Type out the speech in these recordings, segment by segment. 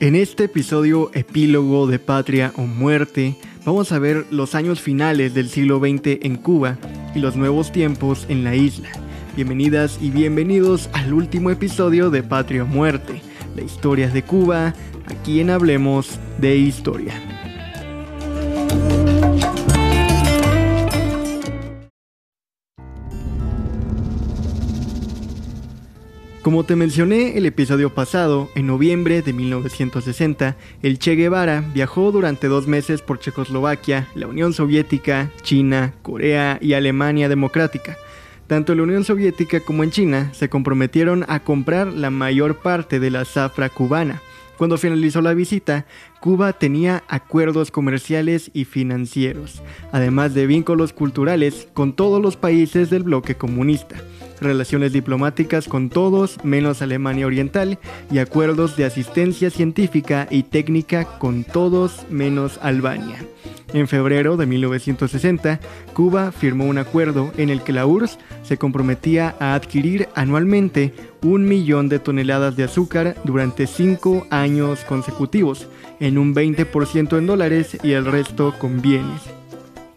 En este episodio epílogo de Patria o Muerte, vamos a ver los años finales del siglo XX en Cuba y los nuevos tiempos en la isla. Bienvenidas y bienvenidos al último episodio de Patria o Muerte, la historia de Cuba, aquí en Hablemos de Historia. Como te mencioné el episodio pasado, en noviembre de 1960, el Che Guevara viajó durante dos meses por Checoslovaquia, la Unión Soviética, China, Corea y Alemania Democrática. Tanto la Unión Soviética como en China se comprometieron a comprar la mayor parte de la zafra cubana. Cuando finalizó la visita, Cuba tenía acuerdos comerciales y financieros, además de vínculos culturales con todos los países del bloque comunista relaciones diplomáticas con todos menos Alemania Oriental y acuerdos de asistencia científica y técnica con todos menos Albania. En febrero de 1960, Cuba firmó un acuerdo en el que la URSS se comprometía a adquirir anualmente un millón de toneladas de azúcar durante cinco años consecutivos, un 20% en dólares y el resto con bienes.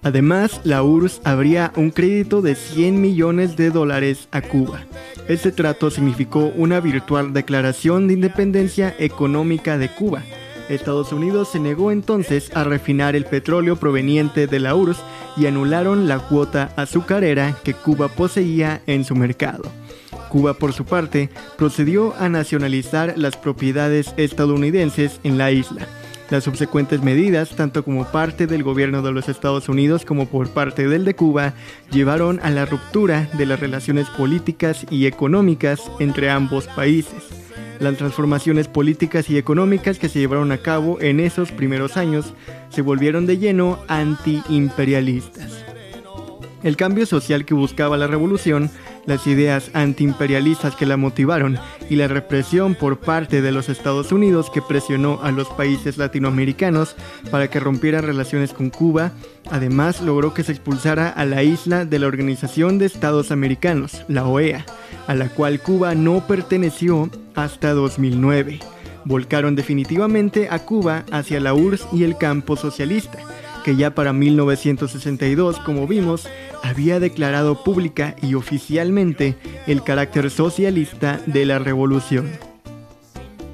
Además, la URSS habría un crédito de 100 millones de dólares a Cuba. Este trato significó una virtual declaración de independencia económica de Cuba. Estados Unidos se negó entonces a refinar el petróleo proveniente de la URSS y anularon la cuota azucarera que Cuba poseía en su mercado. Cuba, por su parte, procedió a nacionalizar las propiedades estadounidenses en la isla las subsecuentes medidas, tanto como parte del gobierno de los Estados Unidos como por parte del de Cuba, llevaron a la ruptura de las relaciones políticas y económicas entre ambos países. Las transformaciones políticas y económicas que se llevaron a cabo en esos primeros años se volvieron de lleno antiimperialistas. El cambio social que buscaba la revolución las ideas antiimperialistas que la motivaron y la represión por parte de los Estados Unidos que presionó a los países latinoamericanos para que rompieran relaciones con Cuba, además logró que se expulsara a la isla de la Organización de Estados Americanos, la OEA, a la cual Cuba no perteneció hasta 2009. Volcaron definitivamente a Cuba hacia la URSS y el campo socialista que ya para 1962, como vimos, había declarado pública y oficialmente el carácter socialista de la revolución.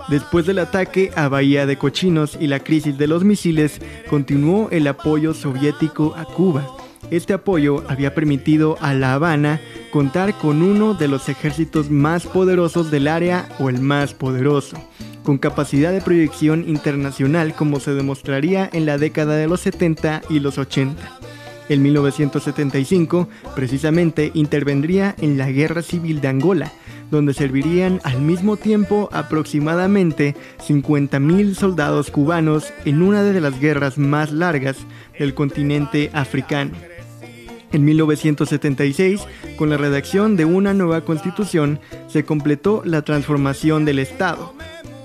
Después del ataque a Bahía de Cochinos y la crisis de los misiles, continuó el apoyo soviético a Cuba. Este apoyo había permitido a La Habana contar con uno de los ejércitos más poderosos del área o el más poderoso con capacidad de proyección internacional como se demostraría en la década de los 70 y los 80. En 1975, precisamente, intervendría en la Guerra Civil de Angola, donde servirían al mismo tiempo aproximadamente 50.000 soldados cubanos en una de las guerras más largas del continente africano. En 1976, con la redacción de una nueva constitución, se completó la transformación del Estado,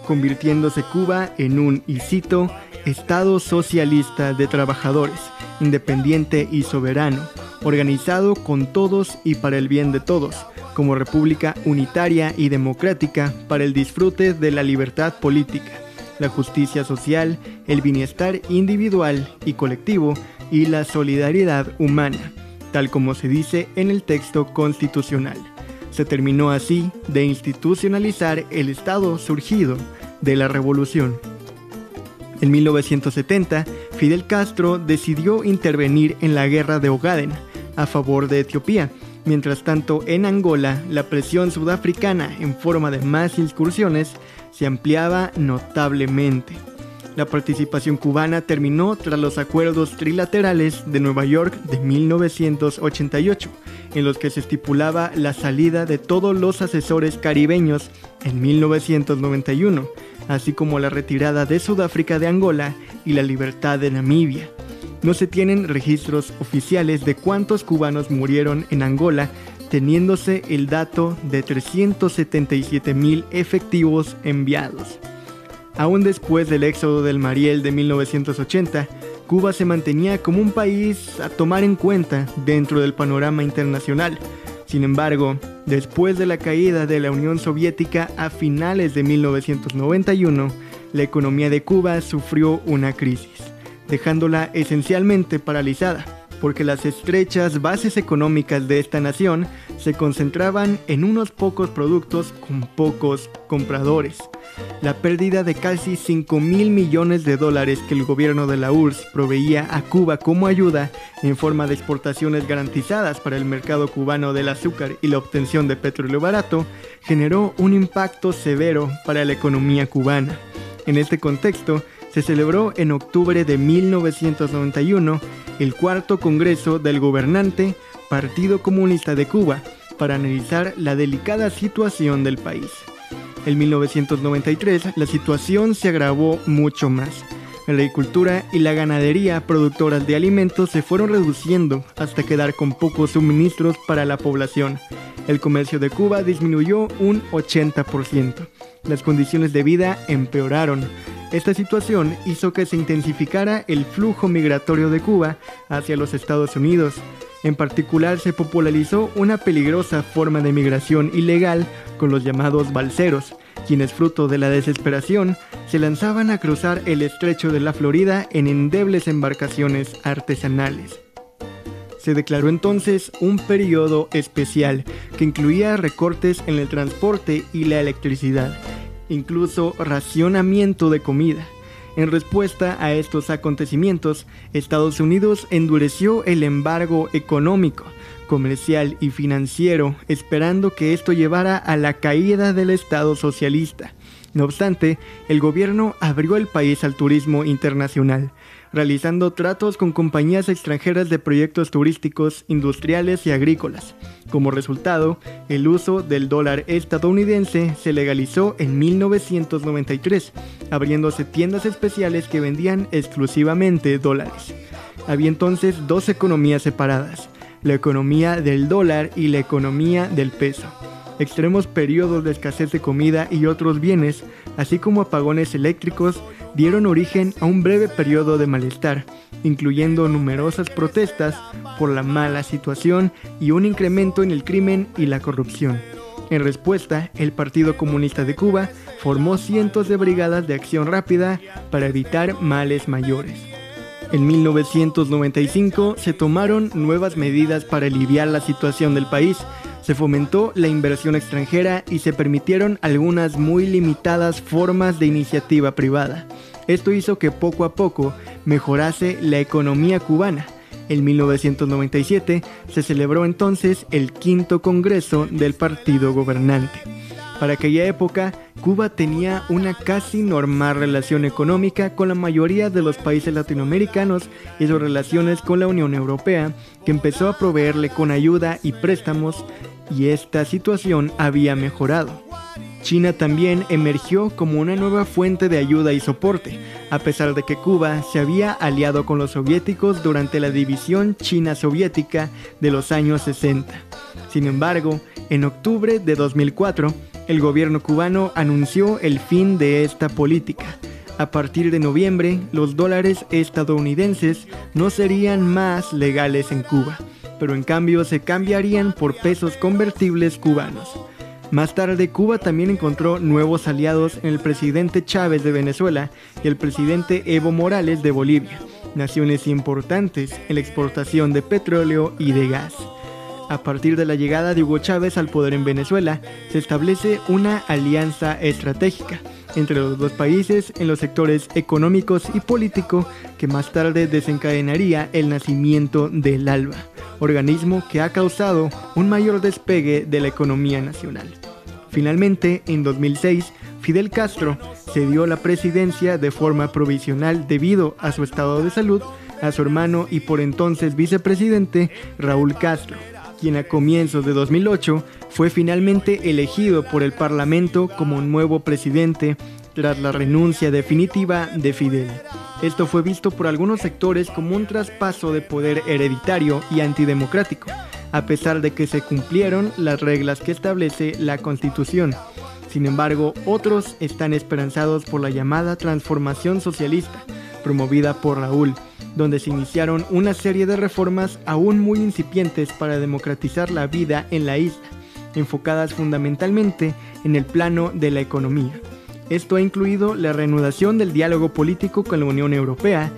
convirtiéndose Cuba en un, y cito, Estado socialista de trabajadores, independiente y soberano, organizado con todos y para el bien de todos, como república unitaria y democrática para el disfrute de la libertad política, la justicia social, el bienestar individual y colectivo y la solidaridad humana, tal como se dice en el texto constitucional. Se terminó así de institucionalizar el Estado surgido de la revolución. En 1970, Fidel Castro decidió intervenir en la guerra de Ogaden a favor de Etiopía. Mientras tanto, en Angola, la presión sudafricana en forma de más incursiones se ampliaba notablemente. La participación cubana terminó tras los acuerdos trilaterales de Nueva York de 1988, en los que se estipulaba la salida de todos los asesores caribeños en 1991, así como la retirada de Sudáfrica de Angola y la libertad de Namibia. No se tienen registros oficiales de cuántos cubanos murieron en Angola, teniéndose el dato de 377 mil efectivos enviados. Aún después del éxodo del Mariel de 1980, Cuba se mantenía como un país a tomar en cuenta dentro del panorama internacional. Sin embargo, después de la caída de la Unión Soviética a finales de 1991, la economía de Cuba sufrió una crisis, dejándola esencialmente paralizada, porque las estrechas bases económicas de esta nación se concentraban en unos pocos productos con pocos compradores. La pérdida de casi 5 mil millones de dólares que el gobierno de la URSS proveía a Cuba como ayuda en forma de exportaciones garantizadas para el mercado cubano del azúcar y la obtención de petróleo barato generó un impacto severo para la economía cubana. En este contexto, se celebró en octubre de 1991 el cuarto Congreso del gobernante Partido Comunista de Cuba para analizar la delicada situación del país. En 1993 la situación se agravó mucho más. La agricultura y la ganadería productoras de alimentos se fueron reduciendo hasta quedar con pocos suministros para la población. El comercio de Cuba disminuyó un 80%. Las condiciones de vida empeoraron. Esta situación hizo que se intensificara el flujo migratorio de Cuba hacia los Estados Unidos. En particular se popularizó una peligrosa forma de migración ilegal con los llamados balseros, quienes fruto de la desesperación se lanzaban a cruzar el estrecho de la Florida en endebles embarcaciones artesanales. Se declaró entonces un periodo especial que incluía recortes en el transporte y la electricidad incluso racionamiento de comida. En respuesta a estos acontecimientos, Estados Unidos endureció el embargo económico, comercial y financiero, esperando que esto llevara a la caída del Estado socialista. No obstante, el gobierno abrió el país al turismo internacional, realizando tratos con compañías extranjeras de proyectos turísticos, industriales y agrícolas. Como resultado, el uso del dólar estadounidense se legalizó en 1993, abriéndose tiendas especiales que vendían exclusivamente dólares. Había entonces dos economías separadas, la economía del dólar y la economía del peso. Extremos periodos de escasez de comida y otros bienes, así como apagones eléctricos, dieron origen a un breve periodo de malestar, incluyendo numerosas protestas por la mala situación y un incremento en el crimen y la corrupción. En respuesta, el Partido Comunista de Cuba formó cientos de brigadas de acción rápida para evitar males mayores. En 1995 se tomaron nuevas medidas para aliviar la situación del país, se fomentó la inversión extranjera y se permitieron algunas muy limitadas formas de iniciativa privada. Esto hizo que poco a poco mejorase la economía cubana. En 1997 se celebró entonces el quinto Congreso del Partido Gobernante. Para aquella época, Cuba tenía una casi normal relación económica con la mayoría de los países latinoamericanos y sus relaciones con la Unión Europea, que empezó a proveerle con ayuda y préstamos y esta situación había mejorado. China también emergió como una nueva fuente de ayuda y soporte, a pesar de que Cuba se había aliado con los soviéticos durante la división China-Soviética de los años 60. Sin embargo, en octubre de 2004, el gobierno cubano anunció el fin de esta política. A partir de noviembre, los dólares estadounidenses no serían más legales en Cuba pero en cambio se cambiarían por pesos convertibles cubanos. Más tarde, Cuba también encontró nuevos aliados en el presidente Chávez de Venezuela y el presidente Evo Morales de Bolivia, naciones importantes en la exportación de petróleo y de gas. A partir de la llegada de Hugo Chávez al poder en Venezuela, se establece una alianza estratégica entre los dos países en los sectores económicos y político que más tarde desencadenaría el nacimiento del ALBA, organismo que ha causado un mayor despegue de la economía nacional. Finalmente, en 2006, Fidel Castro cedió la presidencia de forma provisional debido a su estado de salud a su hermano y por entonces vicepresidente Raúl Castro, quien a comienzos de 2008 fue finalmente elegido por el Parlamento como nuevo presidente tras la renuncia definitiva de Fidel. Esto fue visto por algunos sectores como un traspaso de poder hereditario y antidemocrático, a pesar de que se cumplieron las reglas que establece la Constitución. Sin embargo, otros están esperanzados por la llamada transformación socialista, promovida por Raúl, donde se iniciaron una serie de reformas aún muy incipientes para democratizar la vida en la isla, enfocadas fundamentalmente en el plano de la economía. Esto ha incluido la reanudación del diálogo político con la Unión Europea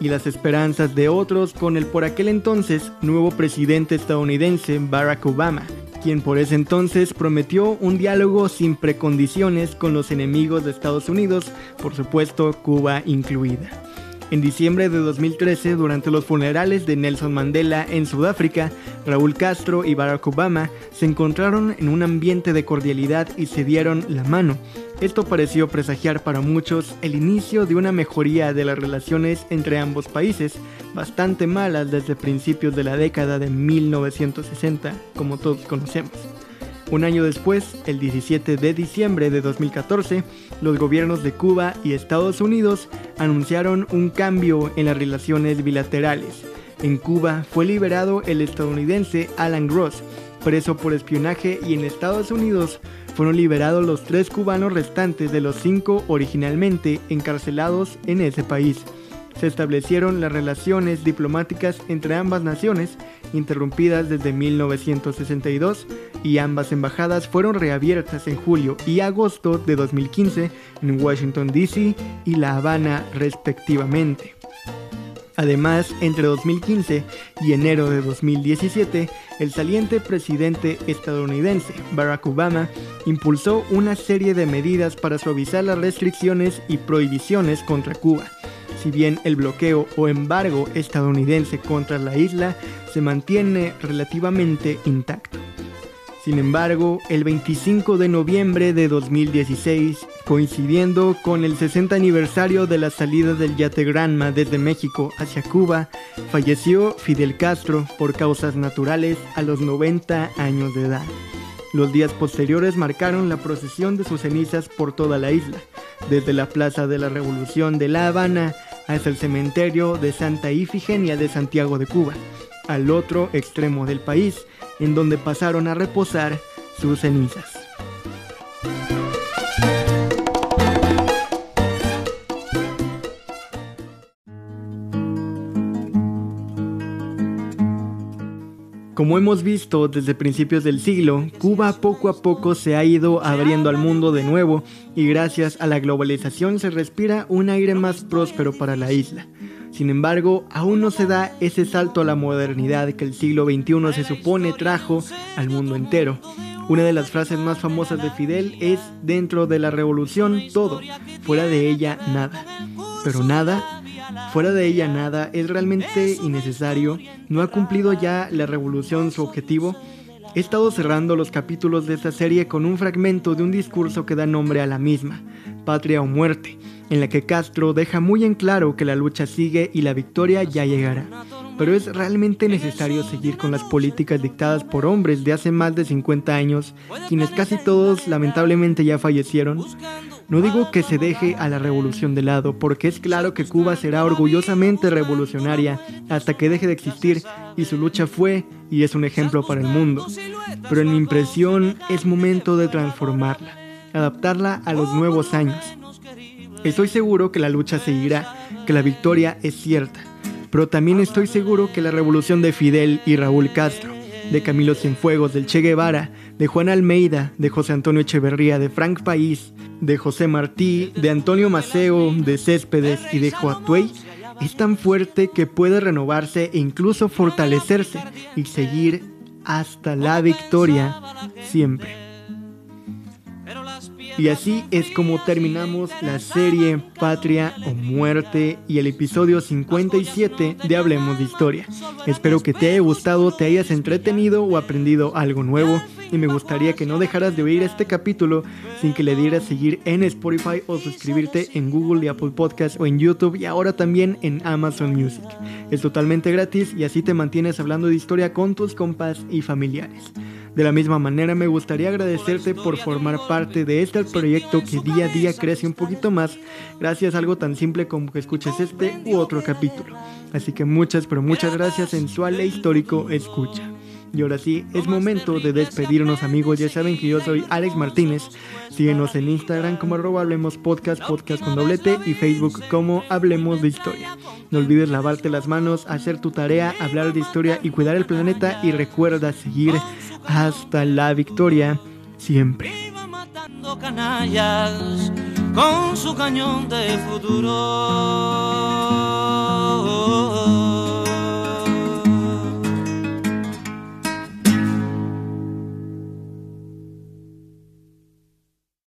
y las esperanzas de otros con el por aquel entonces nuevo presidente estadounidense Barack Obama, quien por ese entonces prometió un diálogo sin precondiciones con los enemigos de Estados Unidos, por supuesto Cuba incluida. En diciembre de 2013, durante los funerales de Nelson Mandela en Sudáfrica, Raúl Castro y Barack Obama se encontraron en un ambiente de cordialidad y se dieron la mano. Esto pareció presagiar para muchos el inicio de una mejoría de las relaciones entre ambos países, bastante malas desde principios de la década de 1960, como todos conocemos. Un año después, el 17 de diciembre de 2014, los gobiernos de Cuba y Estados Unidos anunciaron un cambio en las relaciones bilaterales. En Cuba fue liberado el estadounidense Alan Gross, preso por espionaje, y en Estados Unidos fueron liberados los tres cubanos restantes de los cinco originalmente encarcelados en ese país se establecieron las relaciones diplomáticas entre ambas naciones, interrumpidas desde 1962, y ambas embajadas fueron reabiertas en julio y agosto de 2015 en Washington, D.C. y La Habana respectivamente. Además, entre 2015 y enero de 2017, el saliente presidente estadounidense Barack Obama impulsó una serie de medidas para suavizar las restricciones y prohibiciones contra Cuba si bien el bloqueo o embargo estadounidense contra la isla se mantiene relativamente intacto. Sin embargo, el 25 de noviembre de 2016, coincidiendo con el 60 aniversario de la salida del yate Granma desde México hacia Cuba, falleció Fidel Castro por causas naturales a los 90 años de edad. Los días posteriores marcaron la procesión de sus cenizas por toda la isla, desde la Plaza de la Revolución de La Habana hasta el cementerio de Santa Ifigenia de Santiago de Cuba, al otro extremo del país, en donde pasaron a reposar sus cenizas. Como hemos visto desde principios del siglo, Cuba poco a poco se ha ido abriendo al mundo de nuevo y gracias a la globalización se respira un aire más próspero para la isla. Sin embargo, aún no se da ese salto a la modernidad que el siglo XXI se supone trajo al mundo entero. Una de las frases más famosas de Fidel es, dentro de la revolución todo, fuera de ella nada. Pero nada Fuera de ella nada, es realmente innecesario, no ha cumplido ya la revolución su objetivo. He estado cerrando los capítulos de esta serie con un fragmento de un discurso que da nombre a la misma, Patria o Muerte, en la que Castro deja muy en claro que la lucha sigue y la victoria ya llegará. Pero es realmente necesario seguir con las políticas dictadas por hombres de hace más de 50 años, quienes casi todos lamentablemente ya fallecieron. No digo que se deje a la revolución de lado, porque es claro que Cuba será orgullosamente revolucionaria hasta que deje de existir y su lucha fue y es un ejemplo para el mundo. Pero en mi impresión es momento de transformarla, adaptarla a los nuevos años. Estoy seguro que la lucha seguirá, que la victoria es cierta, pero también estoy seguro que la revolución de Fidel y Raúl Castro, de Camilo Cienfuegos, del Che Guevara, de Juan Almeida, de José Antonio Echeverría, de Frank País, de José Martí, de Antonio Maceo, de Céspedes y de Joatuey es tan fuerte que puede renovarse e incluso fortalecerse y seguir hasta la victoria siempre. Y así es como terminamos la serie Patria o Muerte y el episodio 57 de Hablemos de Historia. Espero que te haya gustado, te hayas entretenido o aprendido algo nuevo y me gustaría que no dejaras de oír este capítulo sin que le dieras seguir en Spotify o suscribirte en Google y Apple Podcast o en YouTube y ahora también en Amazon Music. Es totalmente gratis y así te mantienes hablando de historia con tus compas y familiares. De la misma manera me gustaría agradecerte por formar parte de este proyecto que día a día crece un poquito más gracias a algo tan simple como que escuches este u otro capítulo. Así que muchas pero muchas gracias sensual e histórico escucha. Y ahora sí, es momento de despedirnos amigos. Ya saben que yo soy Alex Martínez. Síguenos en Instagram como arroba Hablemos Podcast, podcast con doblete y Facebook como Hablemos de Historia. No olvides lavarte las manos, hacer tu tarea, hablar de historia y cuidar el planeta. Y recuerda seguir hasta la victoria siempre.